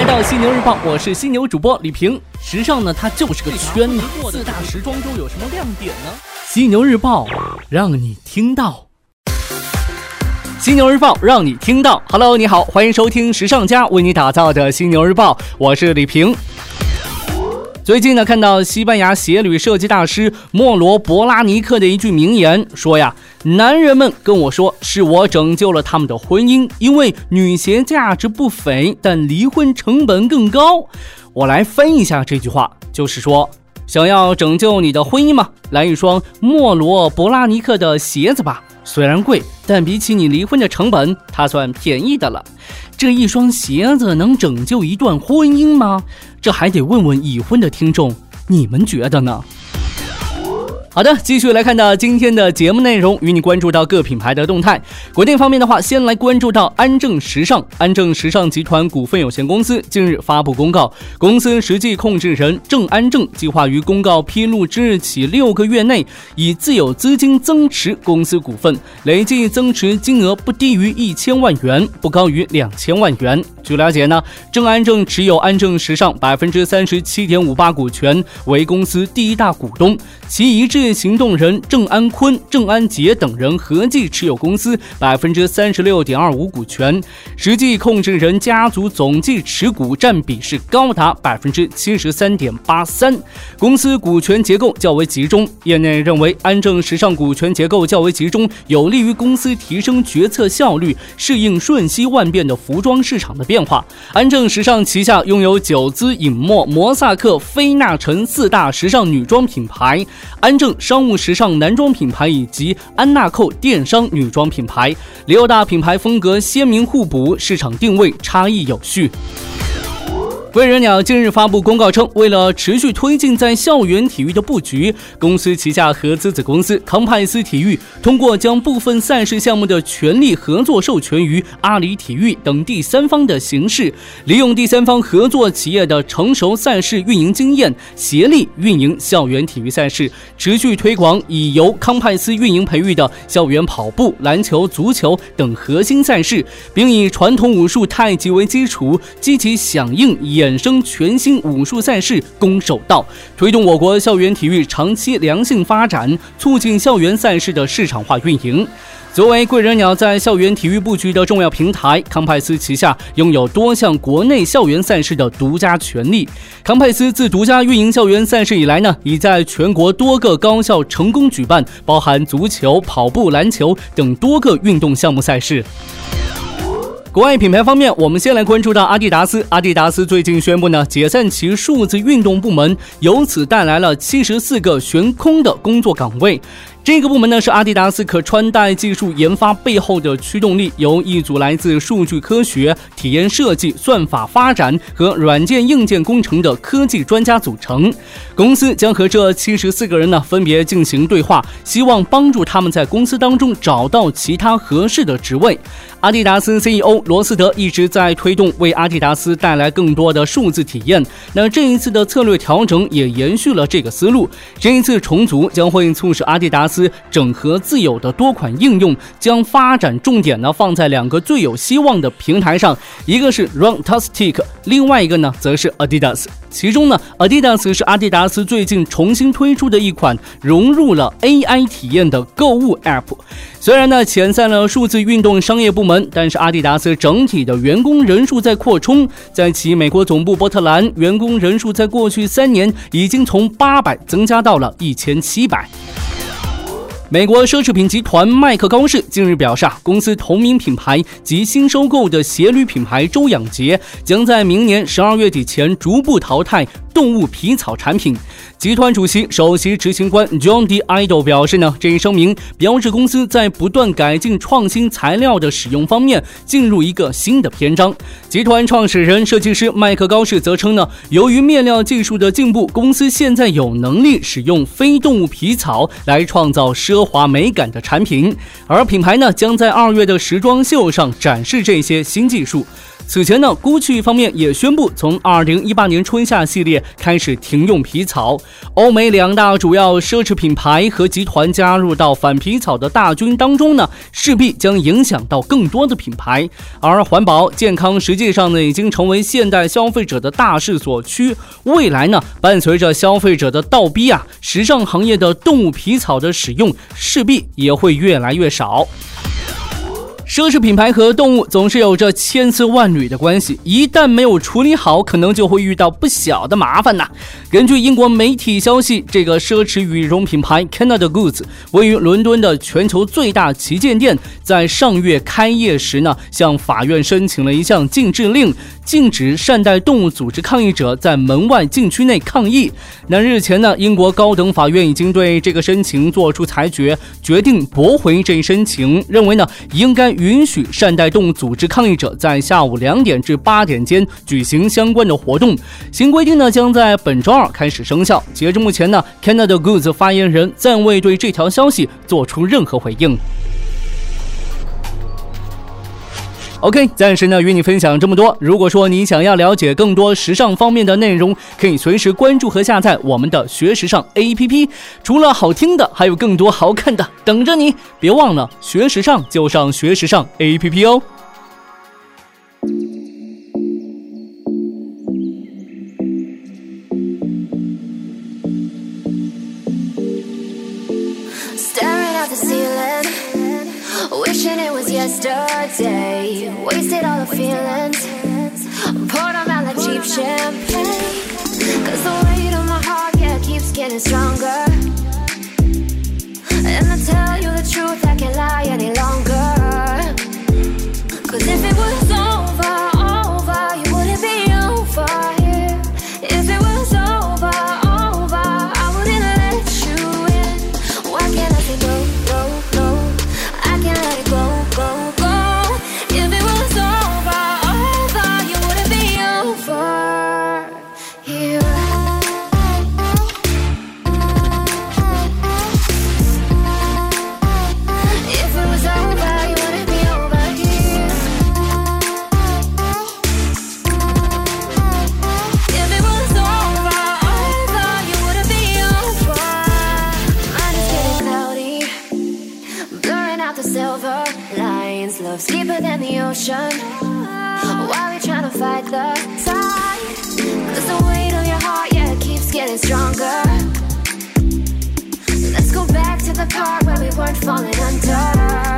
来到犀牛日报，我是犀牛主播李平。时尚呢，它就是个圈子。四大时装周有什么亮点呢？犀牛日报让你听到。犀牛日报让你听到。Hello，你好，欢迎收听时尚家为你打造的犀牛日报，我是李平。最近呢，看到西班牙鞋履设计大师莫罗博拉尼克的一句名言，说呀，男人们跟我说是我拯救了他们的婚姻，因为女鞋价值不菲，但离婚成本更高。我来翻译一下这句话，就是说，想要拯救你的婚姻吗？来一双莫罗博拉尼克的鞋子吧。虽然贵，但比起你离婚的成本，它算便宜的了。这一双鞋子能拯救一段婚姻吗？这还得问问已婚的听众，你们觉得呢？好的，继续来看到今天的节目内容，与你关注到各品牌的动态。国内方面的话，先来关注到安正时尚。安正时尚集团股份有限公司近日发布公告，公司实际控制人郑安正计划于公告披露之日起六个月内，以自有资金增持公司股份，累计增持金额不低于一千万元，不高于两千万元。据了解呢，郑安正持有安正时尚百分之三十七点五八股权，为公司第一大股东。其一致行动人郑安坤、郑安杰等人合计持有公司百分之三十六点二五股权，实际控制人家族总计持股占比是高达百分之七十三点八三。公司股权结构较为集中，业内认为安正时尚股权结构较为集中，有利于公司提升决策效率，适应瞬息万变的服装市场的变化。安正时尚旗下拥有九姿影墨、摩萨克、菲娜尘四大时尚女装品牌。安正商务时尚男装品牌以及安娜蔻电商女装品牌，六大品牌风格鲜明互补，市场定位差异有序。贵人鸟近日发布公告称，为了持续推进在校园体育的布局，公司旗下合资子公司康派斯体育通过将部分赛事项目的权利合作授权于阿里体育等第三方的形式，利用第三方合作企业的成熟赛事运营经验，协力运营校园体育赛事，持续推广以由康派斯运营培育的校园跑步、篮球、足球等核心赛事，并以传统武术太极为基础，积极响应以。衍生全新武术赛事攻守道，推动我国校园体育长期良性发展，促进校园赛事的市场化运营。作为贵人鸟在校园体育布局的重要平台，康派斯旗下拥有多项国内校园赛事的独家权利。康派斯自独家运营校园赛事以来呢，已在全国多个高校成功举办包含足球、跑步、篮球等多个运动项目赛事。国外品牌方面，我们先来关注到阿迪达斯。阿迪达斯最近宣布呢，解散其数字运动部门，由此带来了七十四个悬空的工作岗位。这个部门呢是阿迪达斯可穿戴技术研发背后的驱动力，由一组来自数据科学、体验设计、算法发展和软件硬件工程的科技专家组成。公司将和这七十四个人呢分别进行对话，希望帮助他们在公司当中找到其他合适的职位。阿迪达斯 CEO 罗斯德一直在推动为阿迪达斯带来更多的数字体验。那这一次的策略调整也延续了这个思路。这一次重组将会促使阿迪达斯斯整合自有的多款应用，将发展重点呢放在两个最有希望的平台上，一个是 Runtastic，另外一个呢则是 Adidas。其中呢，Adidas 是阿迪达斯最近重新推出的一款融入了 AI 体验的购物 App。虽然呢遣散了数字运动商业部门，但是阿迪达斯整体的员工人数在扩充，在其美国总部波特兰，员工人数在过去三年已经从八百增加到了一千七百。美国奢侈品集团麦克高士近日表示，公司同名品牌及新收购的鞋履品牌周养杰将在明年十二月底前逐步淘汰。动物皮草产品，集团主席、首席执行官 John D. Idol 表示呢，这一声明标志公司在不断改进创新材料的使用方面进入一个新的篇章。集团创始人、设计师麦克高士则称呢，由于面料技术的进步，公司现在有能力使用非动物皮草来创造奢华美感的产品，而品牌呢将在二月的时装秀上展示这些新技术。此前呢，GUCCI 方面也宣布从2018年春夏系列开始停用皮草。欧美两大主要奢侈品牌和集团加入到反皮草的大军当中呢，势必将影响到更多的品牌。而环保健康实际上呢，已经成为现代消费者的大势所趋。未来呢，伴随着消费者的倒逼啊，时尚行业的动物皮草的使用势必也会越来越少。奢侈品牌和动物总是有着千丝万缕的关系，一旦没有处理好，可能就会遇到不小的麻烦呐。根据英国媒体消息，这个奢侈羽绒品牌 Canada Goods 位于伦敦的全球最大旗舰店，在上月开业时呢，向法院申请了一项禁制令，禁止善待动物组织抗议者在门外禁区内抗议。那日前呢，英国高等法院已经对这个申请作出裁决，决定驳回这一申请，认为呢应该。允许善待动物组织抗议者在下午两点至八点间举行相关的活动。新规定呢将在本周二开始生效。截至目前呢，Canada Goods 发言人暂未对这条消息做出任何回应。OK，暂时呢与你分享这么多。如果说你想要了解更多时尚方面的内容，可以随时关注和下载我们的学时尚 APP。除了好听的，还有更多好看的等着你。别忘了学时尚就上学时尚 APP 哦。Yesterday. Wasted all the feelings. Poured them out like cheap champagne. Ocean. While you're trying to fight the tide Cause the weight of your heart, yeah, keeps getting stronger. Let's go back to the part where we weren't falling under